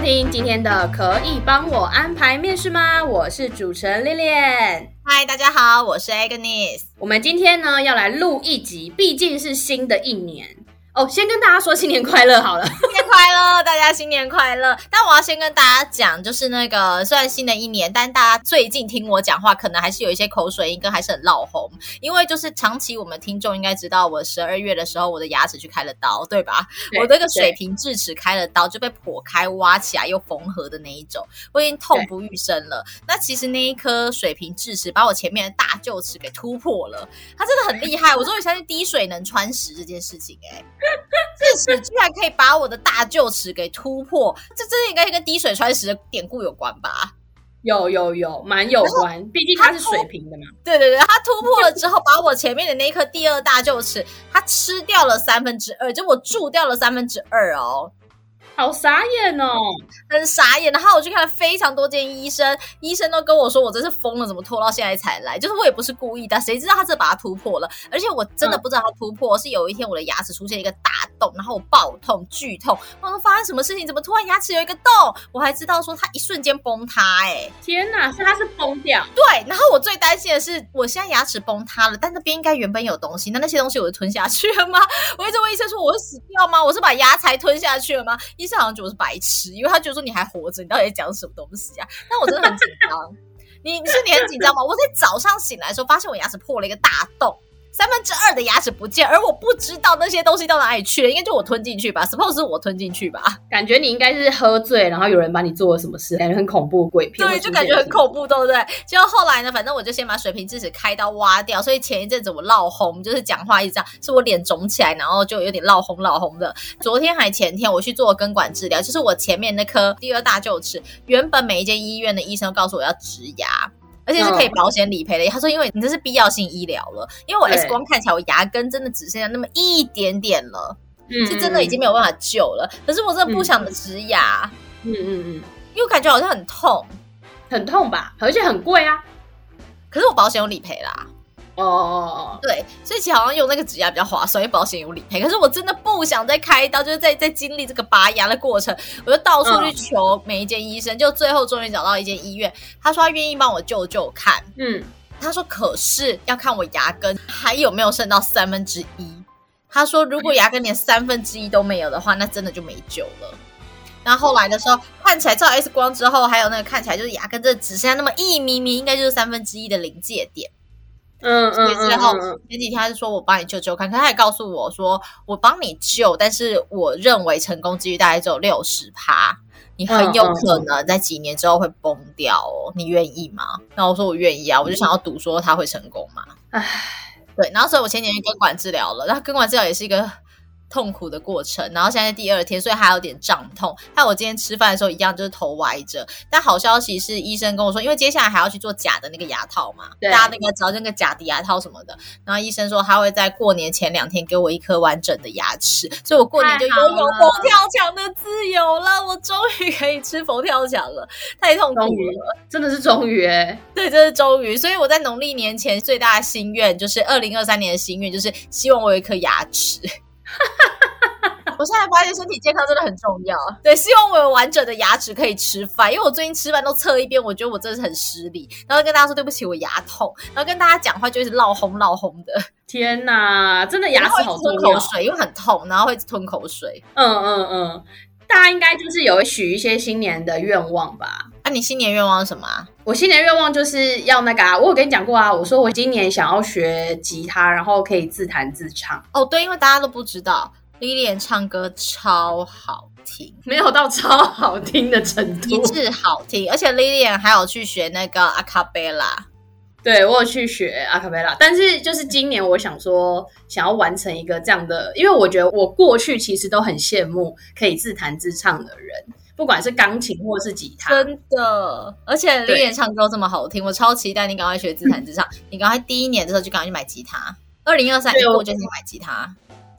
收听今天的《可以帮我安排面试吗》？我是主持人 Lilian。嗨，大家好，我是 Agnes。我们今天呢要来录一集，毕竟是新的一年。哦，先跟大家说新年快乐好了，新年快乐，大家新年快乐。但我要先跟大家讲，就是那个虽然新的一年，但大家最近听我讲话，可能还是有一些口水音，跟还是很闹红。因为就是长期我们听众应该知道，我十二月的时候，我的牙齿去开了刀，对吧？对，我那个水平智齿开了刀，就被剖开、挖起来又缝合的那一种，我已经痛不欲生了。那其实那一颗水平智齿把我前面的大臼齿给突破了，它真的很厉害。我终于相信滴水能穿石这件事情，欸，哎。智齿居然可以把我的大臼齿给突破，这真的应该跟滴水穿石的典故有关吧？有有有，蛮有关，毕竟它是水平的嘛。对对对，它突破了之后，把我前面的那一颗第二大臼齿，它吃掉了三分之二，就我蛀掉了三分之二哦。好傻眼哦，很傻眼。然后我去看了非常多间医生，医生都跟我说我真是疯了，怎么拖到现在才来？就是我也不是故意的，谁知道他这把它突破了？而且我真的不知道他突破、嗯、是有一天我的牙齿出现一个大洞，然后我爆痛剧痛。我说发生什么事情？怎么突然牙齿有一个洞？我还知道说它一瞬间崩塌、欸，哎，天哪！是它是崩掉？对。然后我最担心的是，我现在牙齿崩塌了，但那边应该原本有东西，那那些东西我就吞下去了吗？我一直问医生说我会死掉吗？我是把牙才吞下去了吗？医就好像觉得我是白痴，因为他觉得说你还活着，你到底在讲什么东西啊？但我真的很紧张。你你是你很紧张吗？我在早上醒来的时候，发现我牙齿破了一个大洞。三分之二的牙齿不见，而我不知道那些东西到哪里去了，应该就我吞进去吧？Suppose 是我吞进去吧？感觉你应该是喝醉，然后有人把你做了什么事，感觉很恐怖鬼片。对，就感觉很恐怖，对不对？结果后来呢，反正我就先把水平智齿开刀挖掉，所以前一阵子我闹红，就是讲话一直这样，是我脸肿起来，然后就有点闹红闹红的。昨天还前天我去做根管治疗，就是我前面那颗第二大臼齿，原本每一间医院的医生都告诉我要植牙。而且是可以保险理赔的。他说：“因为你这是必要性医疗了，因为我 X 光看起来我牙根真的只剩下那么一点点了，嗯，是真的已经没有办法救了。可是我真的不想植牙，嗯嗯嗯，因为我感觉好像很痛，很痛吧，而且很贵啊。可是我保险有理赔啦。”哦哦哦，对，所以其实好像用那个植牙比较划算，因为保险有理赔。可是我真的不想再开刀，就是在在经历这个拔牙的过程，我就到处去求每一间医生，嗯、就最后终于找到一间医院，他说他愿意帮我救救看。嗯，他说可是要看我牙根还有没有剩到三分之一。他说如果牙根连三分之一都没有的话，那真的就没救了。然后后来的时候看起来照 X 光之后，还有那个看起来就是牙根真的只剩下那么一咪咪，应该就是三分之一的临界点。嗯嗯，之后前几天他就说我帮你救救看，可他也告诉我说我帮你救，但是我认为成功几率大概只有六十趴，你很有可能在几年之后会崩掉哦，你愿意吗？那我说我愿意啊，我就想要赌说他会成功嘛。唉，对，然后所以我前几天根管治疗了，然后根管治疗也是一个。痛苦的过程，然后现在第二天，所以还有点胀痛。还有我今天吃饭的时候一样，就是头歪着。但好消息是，医生跟我说，因为接下来还要去做假的那个牙套嘛，大家那个找那个假的牙套什么的。然后医生说他会在过年前两天给我一颗完整的牙齿，所以我过年就拥有佛跳墙的自由了。我终于可以吃佛跳墙了，太痛苦了，真的是终于哎，对，这是终于。所以我在农历年前最大的心愿就是二零二三年的心愿，就是希望我有一颗牙齿。我现在发现身体健康真的很重要，对，希望我有完整的牙齿可以吃饭，因为我最近吃饭都侧一边，我觉得我真的是很失礼，然后跟大家说对不起，我牙痛，然后跟大家讲话就一直闹红闹红的，天哪，真的牙齿好重要，吞口水，因为很痛，然后会吞口水，嗯嗯嗯，大家应该就是有许一些新年的愿望吧？你新年愿望是什么啊？我新年愿望就是要那个啊，我有跟你讲过啊，我说我今年想要学吉他，然后可以自弹自唱。哦，对，因为大家都不知道。Lilian 唱歌超好听，没有到超好听的程度，一致好听。而且 Lilian 还有去学那个阿卡贝拉，对，我有去学阿卡贝拉。但是就是今年我想说，想要完成一个这样的，因为我觉得我过去其实都很羡慕可以自弹自唱的人。不管是钢琴或是吉他，真的。而且莉莉唱歌这么好听，我超期待你赶快学自弹自唱。你赶快第一年的时候就赶快去买吉他，二零二三年我就去买吉他。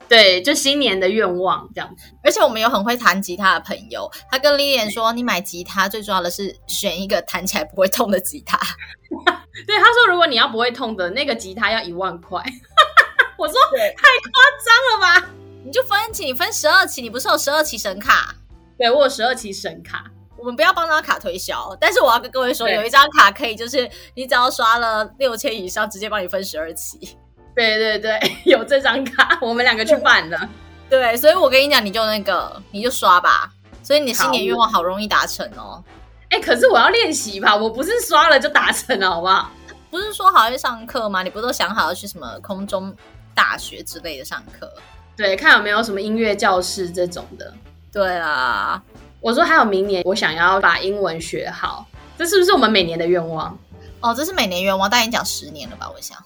对，就新年的愿望这样子。而且我们有很会弹吉他的朋友，他跟 Lilian 说：“你买吉他最重要的是选一个弹起来不会痛的吉他。”对，他说：“如果你要不会痛的那个吉他要一万块。”我说：“太夸张了吧？你就分期，你分十二期，你不是有十二期神卡？对，我有十二期神卡。我们不要帮他卡推销，但是我要跟各位说，有一张卡可以，就是你只要刷了六千以上，直接帮你分十二期。对对对，有这张卡，我们两个去办的。对，所以我跟你讲，你就那个，你就刷吧。所以你的新年愿望好容易达成哦。哎，可是我要练习吧，我不是刷了就达成了，好不好？不是说好要去上课吗？你不都想好要去什么空中大学之类的上课？对，看有没有什么音乐教室这种的。对啊。我说还有明年，我想要把英文学好，这是不是我们每年的愿望？哦，这是每年愿望，但已经讲十年了吧？我想，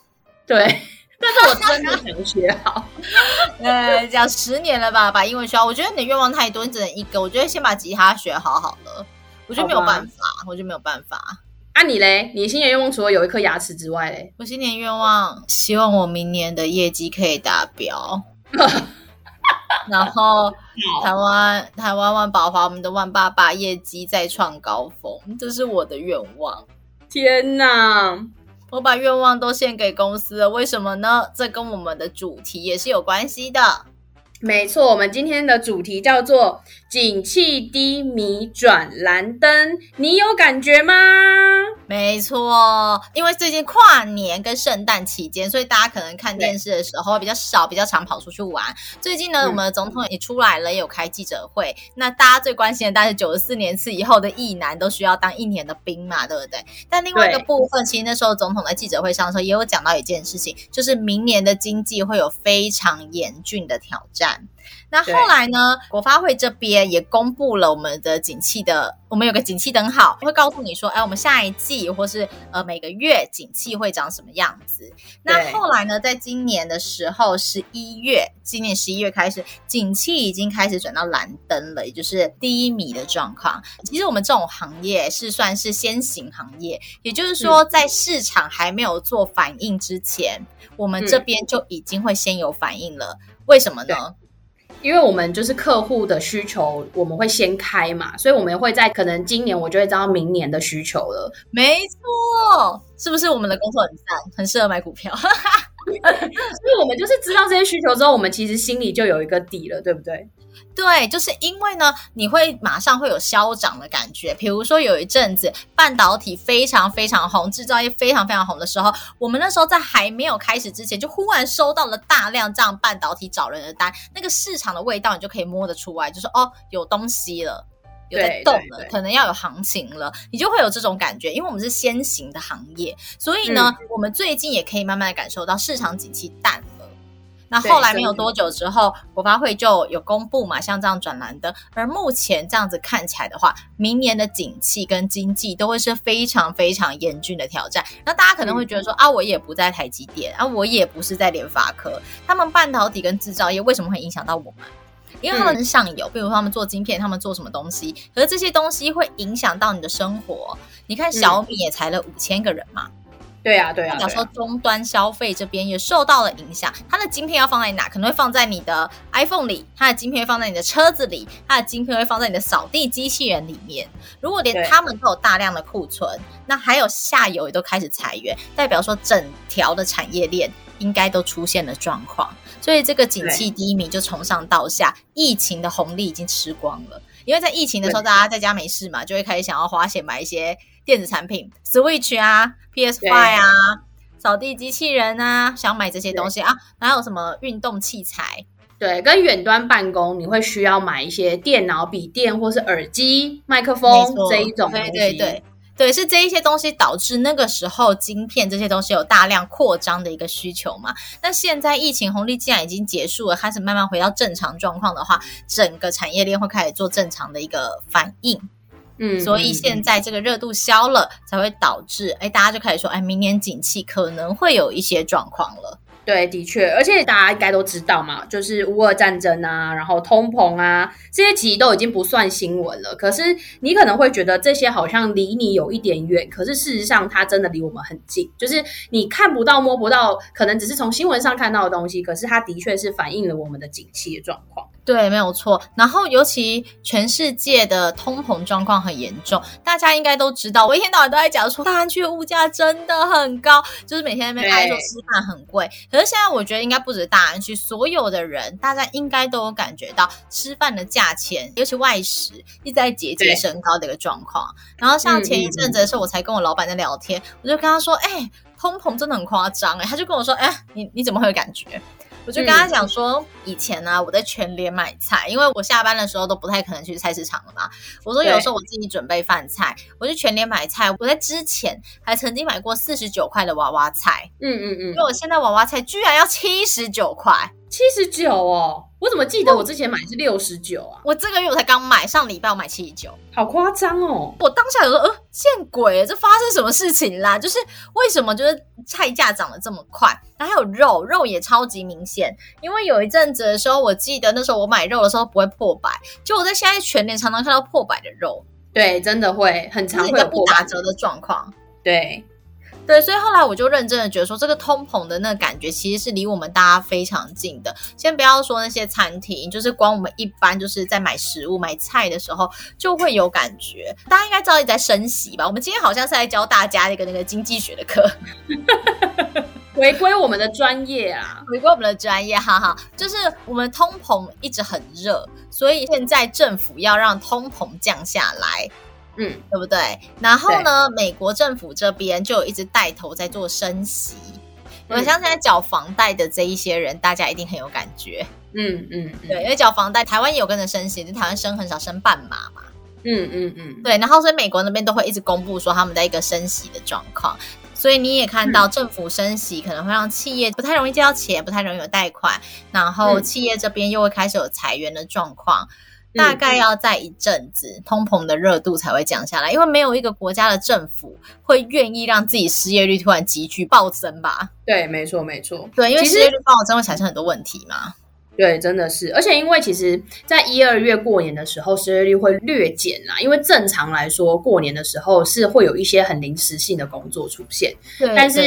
对，但是我真的想学好。呃，讲十年了吧，把英文学好。我觉得你的愿望太多，你只能一个。我觉得先把吉他学好好了。我觉得没有办法，我觉得没有办法。啊，你嘞？你新年愿望除了有一颗牙齿之外嘞？我新年愿望希望我明年的业绩可以达标。然后台湾台湾万宝华，我们的万爸爸业绩再创高峰，这是我的愿望。天哪，我把愿望都献给公司了，为什么呢？这跟我们的主题也是有关系的。没错，我们今天的主题叫做“景气低迷转蓝灯”，你有感觉吗？没错，因为最近跨年跟圣诞期间，所以大家可能看电视的时候比较少，比较常跑出去玩。最近呢，嗯、我们的总统也出来了，也有开记者会。那大家最关心的，当然是九十四年次以后的役男都需要当一年的兵嘛，对不对？但另外一个部分，其实那时候总统在记者会上的时候也有讲到一件事情，就是明年的经济会有非常严峻的挑战。那后来呢？国发会这边也公布了我们的景气的，我们有个景气灯号，会告诉你说，哎，我们下一季或是呃每个月景气会长什么样子。那后来呢，在今年的时候，十一月，今年十一月开始，景气已经开始转到蓝灯了，也就是低迷的状况。其实我们这种行业是算是先行行业，也就是说，在市场还没有做反应之前，我们这边就已经会先有反应了。为什么呢？因为我们就是客户的需求，我们会先开嘛，所以我们会在可能今年我就会知道明年的需求了。没错，是不是我们的工作很赞，很适合买股票？所以我们就是知道这些需求之后，我们其实心里就有一个底了，对不对？对，就是因为呢，你会马上会有消长的感觉。比如说有一阵子半导体非常非常红，制造业非常非常红的时候，我们那时候在还没有开始之前，就忽然收到了大量这样半导体找人的单，那个市场的味道你就可以摸得出来，就是哦，有东西了，有在动了，可能要有行情了，你就会有这种感觉。因为我们是先行的行业，所以呢，嗯、我们最近也可以慢慢的感受到市场景气淡。那后来没有多久之后，国发会就有公布嘛，像这样转蓝灯。而目前这样子看起来的话，明年的景气跟经济都会是非常非常严峻的挑战。那大家可能会觉得说、嗯、啊，我也不在台积电啊，我也不是在联发科，他们半导体跟制造业为什么会影响到我们？因为他们是上游，比如说他们做晶片，他们做什么东西，可是这些东西会影响到你的生活。你看小米也裁了五千个人嘛。对啊，对啊。假如说终端消费这边也受到了影响，它的晶片要放在哪？可能会放在你的 iPhone 里，它的晶片会放在你的车子里，它的晶片会放在你的扫地机器人里面。如果连他们都有大量的库存，那还有下游也都开始裁员，代表说整条的产业链应该都出现了状况。所以这个景气低迷就从上到下，疫情的红利已经吃光了。因为在疫情的时候，大家在家没事嘛，就会开始想要花钱买一些。电子产品，Switch 啊，PS5 啊，扫地机器人啊，想买这些东西啊，还有什么运动器材？对，跟远端办公，你会需要买一些电脑、笔电或是耳机、麦克风这一种东西。对对对，对，是这一些东西导致那个时候晶片这些东西有大量扩张的一个需求嘛？那现在疫情红利既然已经结束了，开始慢慢回到正常状况的话，整个产业链会开始做正常的一个反应。嗯，所以现在这个热度消了，才会导致哎，大家就开始说，哎，明年景气可能会有一些状况了。对，的确，而且大家应该都知道嘛，就是乌俄战争啊，然后通膨啊，这些其实都已经不算新闻了。可是你可能会觉得这些好像离你有一点远，可是事实上它真的离我们很近。就是你看不到、摸不到，可能只是从新闻上看到的东西，可是它的确是反映了我们的景气的状况。对，没有错。然后，尤其全世界的通膨状况很严重，大家应该都知道。我一天到晚都在讲说，大安区的物价真的很高，就是每天在那边挨说吃饭很贵。可是现在，我觉得应该不止大安区，所有的人，大家应该都有感觉到吃饭的价钱，尤其外食一直在节节升高的一个状况。然后，像前一阵子的时候，我才跟我老板在聊天，我就跟他说：“哎、欸，通膨真的很夸张。”哎，他就跟我说：“哎、欸，你你怎么会有感觉？”我就跟他讲说，嗯、以前呢、啊，我在全联买菜，因为我下班的时候都不太可能去菜市场了嘛。我说有时候我自己准备饭菜，我就全联买菜。我在之前还曾经买过四十九块的娃娃菜，嗯嗯嗯，因为我现在娃娃菜居然要七十九块。七十九哦，我怎么记得我之前买是六十九啊？我这个月我才刚买，上礼拜我买七十九，好夸张哦！我当下有说，呃，见鬼，这发生什么事情啦？就是为什么就是菜价涨得这么快？然后还有肉，肉也超级明显，因为有一阵子的时候，我记得那时候我买肉的时候不会破百，就我在现在全年常常看到破百的肉，对，真的会很常会有不打折的状况，对。对，所以后来我就认真的觉得说，这个通膨的那个感觉其实是离我们大家非常近的。先不要说那些餐厅，就是光我们一般就是在买食物、买菜的时候就会有感觉。大家应该知道你在升息吧？我们今天好像是在教大家一个那个经济学的课，回归我们的专业啊，回归我们的专业，哈哈。就是我们通膨一直很热，所以现在政府要让通膨降下来。嗯，对不对？然后呢，美国政府这边就一直带头在做升息。我相信在缴房贷的这一些人，大家一定很有感觉。嗯嗯，对，因为缴房贷，台湾也有跟着升息，就台湾升很少，升半码嘛。嗯嗯嗯，对。然后所以美国那边都会一直公布说他们在一个升息的状况，所以你也看到政府升息可能会让企业不太容易借到钱，不太容易有贷款，然后企业这边又会开始有裁员的状况。大概要在一阵子，通膨的热度才会降下来，因为没有一个国家的政府会愿意让自己失业率突然急剧暴增吧？对，没错，没错。对，因为失业率暴增会产生很多问题嘛。对，真的是。而且因为其实，在一二月过年的时候，失业率会略减啦。因为正常来说，过年的时候是会有一些很临时性的工作出现，对，但是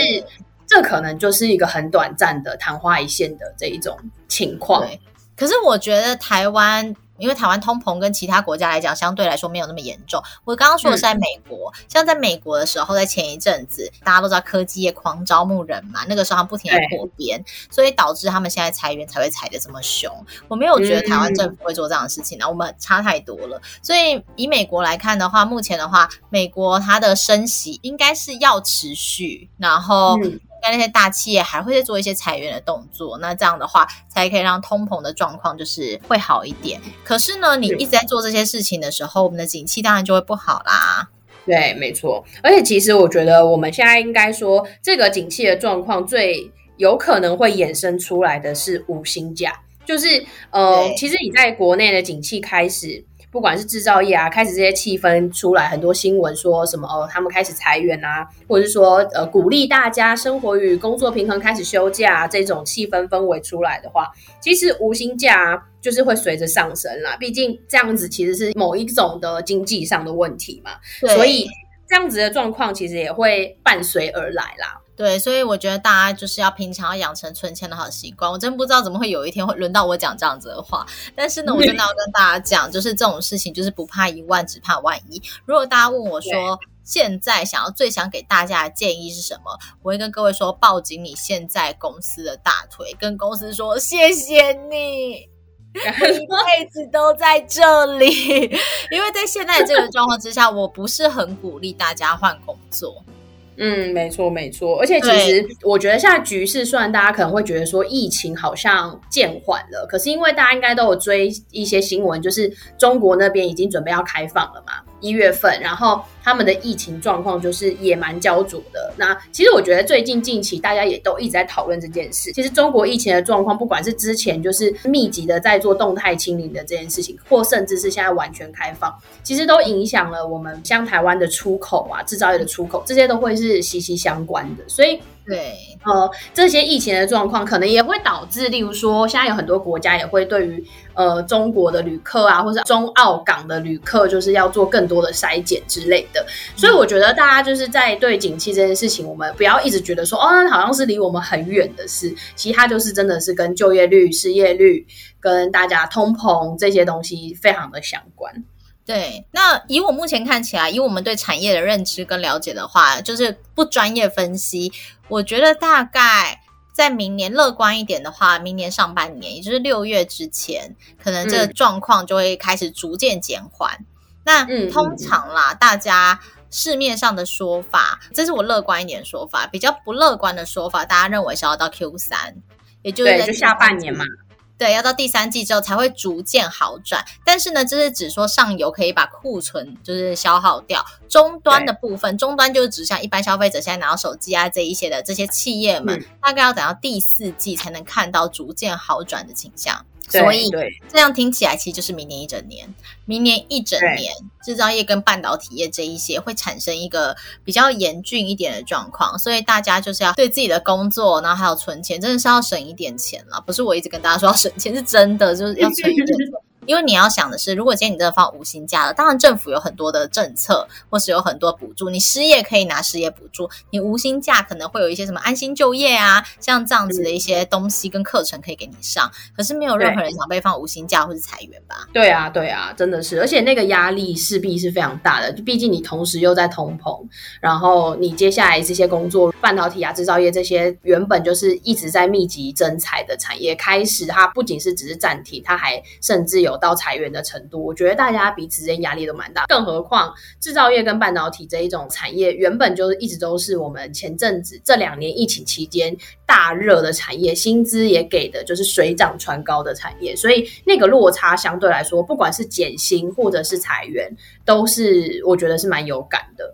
这可能就是一个很短暂的昙花一现的这一种情况。对，可是我觉得台湾。因为台湾通膨跟其他国家来讲，相对来说没有那么严重。我刚刚说的是在美国，嗯、像在美国的时候，在前一阵子，大家都知道科技业狂招募人嘛，那个时候他们不停的扩编，所以导致他们现在裁员才会裁的这么凶。我没有觉得台湾政府会做这样的事情呢，嗯、我们差太多了。所以以美国来看的话，目前的话，美国它的升息应该是要持续，然后。嗯但那些大企业还会再做一些裁员的动作，那这样的话才可以让通膨的状况就是会好一点。可是呢，你一直在做这些事情的时候，我们的景气当然就会不好啦。对，没错。而且其实我觉得我们现在应该说，这个景气的状况最有可能会衍生出来的是五星假，就是呃，其实你在国内的景气开始。不管是制造业啊，开始这些气氛出来，很多新闻说什么哦，他们开始裁员啊，或者是说呃鼓励大家生活与工作平衡，开始休假啊，这种气氛氛围出来的话，其实无薪假啊，就是会随着上升啦。毕竟这样子其实是某一种的经济上的问题嘛，所以这样子的状况其实也会伴随而来啦。对，所以我觉得大家就是要平常要养成存钱的好习惯。我真不知道怎么会有一天会轮到我讲这样子的话，但是呢，我真的要跟大家讲，就是这种事情就是不怕一万，只怕万一。如果大家问我说对现在想要最想给大家的建议是什么，我会跟各位说，抱紧你现在公司的大腿，跟公司说谢谢你，我 一辈子都在这里。因为在现在这个状况之下，我不是很鼓励大家换工作。嗯，没错没错，而且其实我觉得现在局势，虽然大家可能会觉得说疫情好像渐缓了，可是因为大家应该都有追一些新闻，就是中国那边已经准备要开放了嘛。一月份，然后他们的疫情状况就是也蛮焦灼的。那其实我觉得最近近期大家也都一直在讨论这件事。其实中国疫情的状况，不管是之前就是密集的在做动态清零的这件事情，或甚至是现在完全开放，其实都影响了我们像台湾的出口啊、制造业的出口，这些都会是息息相关的。所以对，呃，这些疫情的状况可能也会导致，例如说，现在有很多国家也会对于呃中国的旅客啊，或者中澳港的旅客，就是要做更多的筛检之类的。所以我觉得大家就是在对景气这件事情，我们不要一直觉得说，哦，好像是离我们很远的事，其实它就是真的是跟就业率、失业率、跟大家通膨这些东西非常的相关。对，那以我目前看起来，以我们对产业的认知跟了解的话，就是不专业分析。我觉得大概在明年乐观一点的话，明年上半年，也就是六月之前，可能这个状况就会开始逐渐减缓。嗯、那通常啦，大家市面上的说法，这是我乐观一点的说法，比较不乐观的说法，大家认为是要到 Q 三，也就是在就下半年嘛。对，要到第三季之后才会逐渐好转。但是呢，这是只说上游可以把库存就是消耗掉，终端的部分，终端就是指像一般消费者现在拿到手机啊这一些的这些企业们，嗯、大概要等到第四季才能看到逐渐好转的倾向。所以这样听起来，其实就是明年一整年，明年一整年，制造业跟半导体业这一些会产生一个比较严峻一点的状况。所以大家就是要对自己的工作，然后还有存钱，真的是要省一点钱了。不是我一直跟大家说要省钱，是真的，就是要存一点钱。因为你要想的是，如果今天你真的放无薪假了，当然政府有很多的政策，或是有很多补助，你失业可以拿失业补助，你无薪假可能会有一些什么安心就业啊，像这样子的一些东西跟课程可以给你上。可是没有任何人想被放无薪假或是裁员吧？对啊，对啊，真的是，而且那个压力势必是非常大的，毕竟你同时又在通膨，然后你接下来这些工作，半导体啊、制造业这些原本就是一直在密集增产的产业，开始它不仅是只是暂停，它还甚至有到裁员的程度，我觉得大家彼此之间压力都蛮大。更何况制造业跟半导体这一种产业，原本就是一直都是我们前阵子这两年疫情期间大热的产业，薪资也给的就是水涨船高的产业，所以那个落差相对来说，不管是减薪或者是裁员，都是我觉得是蛮有感的。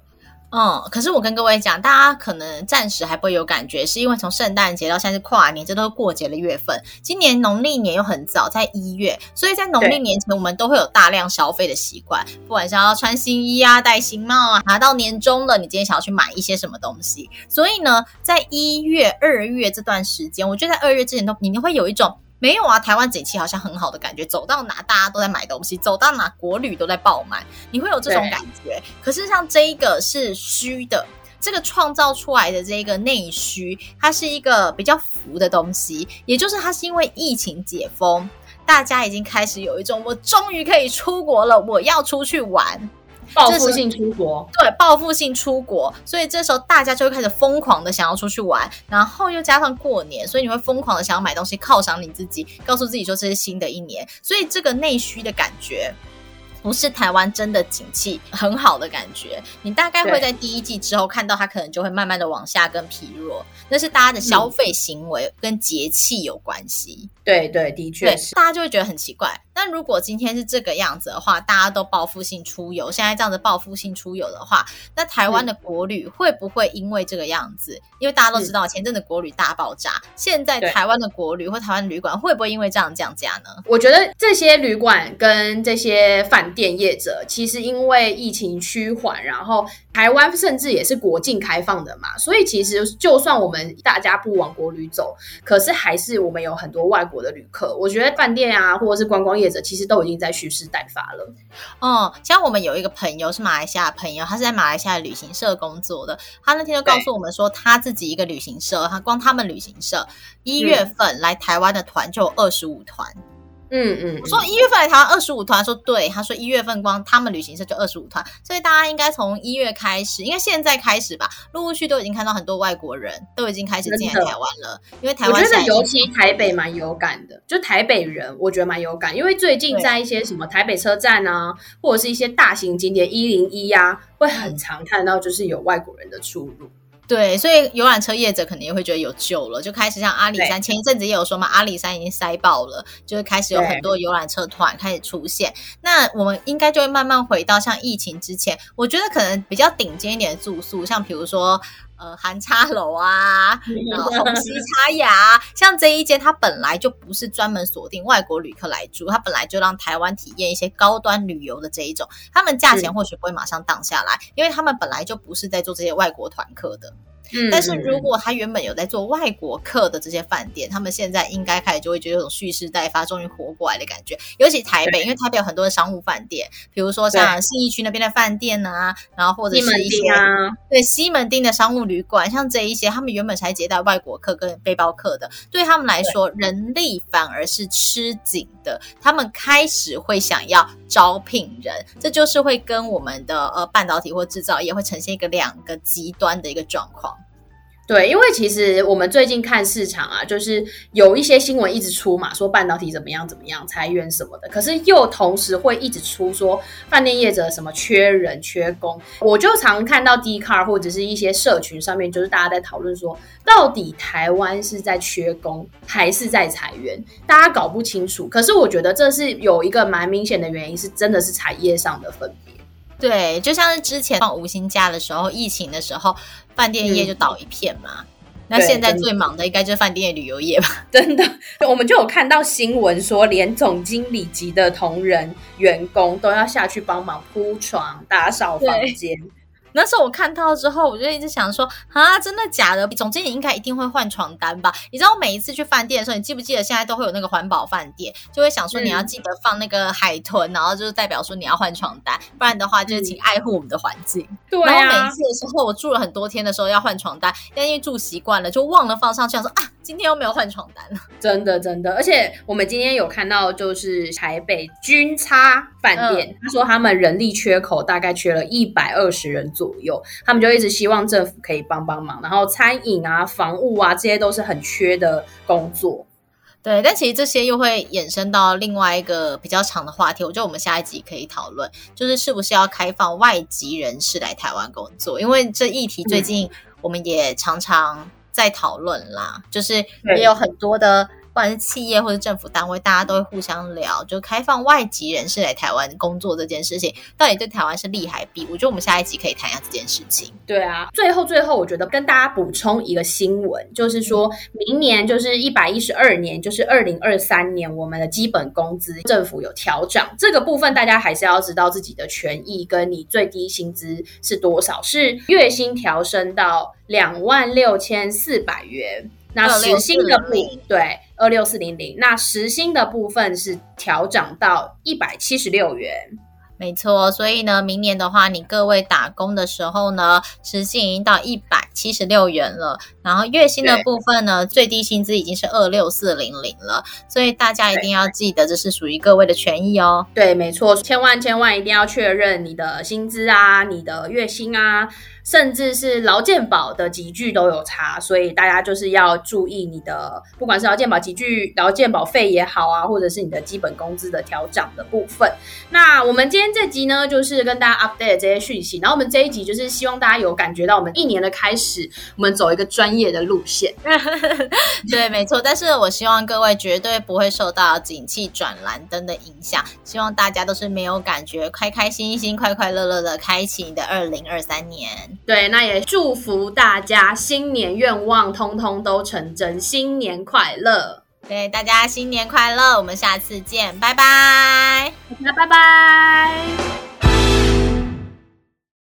嗯，可是我跟各位讲，大家可能暂时还不会有感觉，是因为从圣诞节到现在是跨年，这都是过节的月份。今年农历年又很早，在一月，所以在农历年前，我们都会有大量消费的习惯，不管是要穿新衣啊、戴新帽啊，拿到年终了，你今天想要去买一些什么东西。所以呢，在一月、二月这段时间，我觉得在二月之前都你会有一种。没有啊，台湾景气好像很好的感觉，走到哪大家都在买东西，走到哪国旅都在爆满，你会有这种感觉。可是像这一个是虚的，这个创造出来的这个内需，它是一个比较浮的东西，也就是它是因为疫情解封，大家已经开始有一种我终于可以出国了，我要出去玩。报复性出国，对，报复性出国，所以这时候大家就会开始疯狂的想要出去玩，然后又加上过年，所以你会疯狂的想要买东西犒赏你自己，告诉自己说这是新的一年，所以这个内需的感觉。不是台湾真的景气很好的感觉，你大概会在第一季之后看到它可能就会慢慢的往下跟疲弱，那是大家的消费行为跟节气有关系。对对，的确是，大家就会觉得很奇怪。那如果今天是这个样子的话，大家都报复性出游，现在这样子报复性出游的话，那台湾的国旅会不会因为这个样子？因为大家都知道前阵子国旅大爆炸，现在台湾的国旅或台湾旅馆会不会因为这样降价呢？我觉得这些旅馆跟这些饭店业者其实因为疫情趋缓，然后台湾甚至也是国境开放的嘛，所以其实就算我们大家不往国旅走，可是还是我们有很多外国的旅客。我觉得饭店啊，或者是观光业者，其实都已经在蓄势待发了。哦、嗯，像我们有一个朋友是马来西亚的朋友，他是在马来西亚旅行社工作的，他那天就告诉我们说，他自己一个旅行社，他光他们旅行社一月份来台湾的团就有二十五团。嗯嗯，我说一月份来台湾二十五团，说对，他说一月份光他们旅行社就二十五团，所以大家应该从一月开始，应该现在开始吧，陆陆续续都已经看到很多外国人都已经开始进来台湾了。因为台湾我觉得尤其台北蛮有感的，就台北人我觉得蛮有感，因为最近在一些什么台北车站啊，或者是一些大型景点一零一呀，会很常看到就是有外国人的出入。对，所以游览车业者肯定会觉得有救了，就开始像阿里山，前一阵子也有说嘛，阿里山已经塞爆了，就是开始有很多游览车团开始出现。那我们应该就会慢慢回到像疫情之前，我觉得可能比较顶尖一点的住宿，像比如说。呃，韩叉楼啊，然后红西叉雅，像这一间，它本来就不是专门锁定外国旅客来住，它本来就让台湾体验一些高端旅游的这一种，他们价钱或许不会马上荡下来，因为他们本来就不是在做这些外国团客的。嗯，但是如果他原本有在做外国客的这些饭店，他们现在应该开始就会觉得有种蓄势待发，终于活过来的感觉。尤其台北，因为台北有很多的商务饭店，比如说像信义区那边的饭店啊，然后或者是一些啊，对西门町的商务旅馆，像这一些，他们原本才接待外国客跟背包客的，对他们来说，人力反而是吃紧的，他们开始会想要招聘人，这就是会跟我们的呃半导体或制造业会呈现一个两个极端的一个状况。对，因为其实我们最近看市场啊，就是有一些新闻一直出嘛，说半导体怎么样怎么样，裁员什么的。可是又同时会一直出说饭店业者什么缺人缺工。我就常看到 d c a r 或者是一些社群上面，就是大家在讨论说，到底台湾是在缺工还是在裁员，大家搞不清楚。可是我觉得这是有一个蛮明显的原因，是真的是产业上的分别。对，就像是之前放五星假的时候，疫情的时候，饭店业就倒一片嘛。嗯、那现在最忙的应该就是饭店旅游业吧？真的，我们就有看到新闻说，连总经理级的同仁、员工都要下去帮忙铺床、打扫房间。那时候我看到之后，我就一直想说啊，真的假的？总经理应该一定会换床单吧？你知道，我每一次去饭店的时候，你记不记得现在都会有那个环保饭店，就会想说你要记得放那个海豚，嗯、然后就是代表说你要换床单，不然的话就是请爱护我们的环境。对、啊、然后每一次的时候，我住了很多天的时候要换床单，但因为住习惯了，就忘了放上去，想说啊。今天又没有换床单了，真的真的，而且我们今天有看到，就是台北军差饭店，嗯、他说他们人力缺口大概缺了一百二十人左右，他们就一直希望政府可以帮帮忙，然后餐饮啊、房务啊这些都是很缺的工作。对，但其实这些又会衍生到另外一个比较长的话题，我觉得我们下一集可以讨论，就是是不是要开放外籍人士来台湾工作，因为这议题最近我们也常常。在讨论啦，就是也有很多的。不管是企业或者政府单位，大家都会互相聊，就开放外籍人士来台湾工作这件事情，到底对台湾是利还弊？我觉得我们下一集可以谈一下这件事情。对啊，最后最后，我觉得跟大家补充一个新闻，就是说明年就是一百一十二年，就是二零二三年，我们的基本工资政府有调涨，这个部分大家还是要知道自己的权益，跟你最低薪资是多少，是月薪调升到两万六千四百元。那时薪的部分，对，二六四零零，那时薪的部分是调涨到一百七十六元。没错，所以呢，明年的话，你各位打工的时候呢，时薪已经到一百七十六元了，然后月薪的部分呢，最低薪资已经是二六四零零了，所以大家一定要记得，这是属于各位的权益哦。对，没错，千万千万一定要确认你的薪资啊，你的月薪啊。甚至是劳健保的级距都有差，所以大家就是要注意你的，不管是劳健保级距、劳健保费也好啊，或者是你的基本工资的调涨的部分。那我们今天这集呢，就是跟大家 update 这些讯息。然后我们这一集就是希望大家有感觉到，我们一年的开始，我们走一个专业的路线。对，没错。但是我希望各位绝对不会受到景气转蓝灯的影响，希望大家都是没有感觉，开开心心、快快乐乐的开启你的二零二三年。对，那也祝福大家新年愿望通通都成真，新年快乐！对，大家新年快乐，我们下次见，拜拜，那拜拜。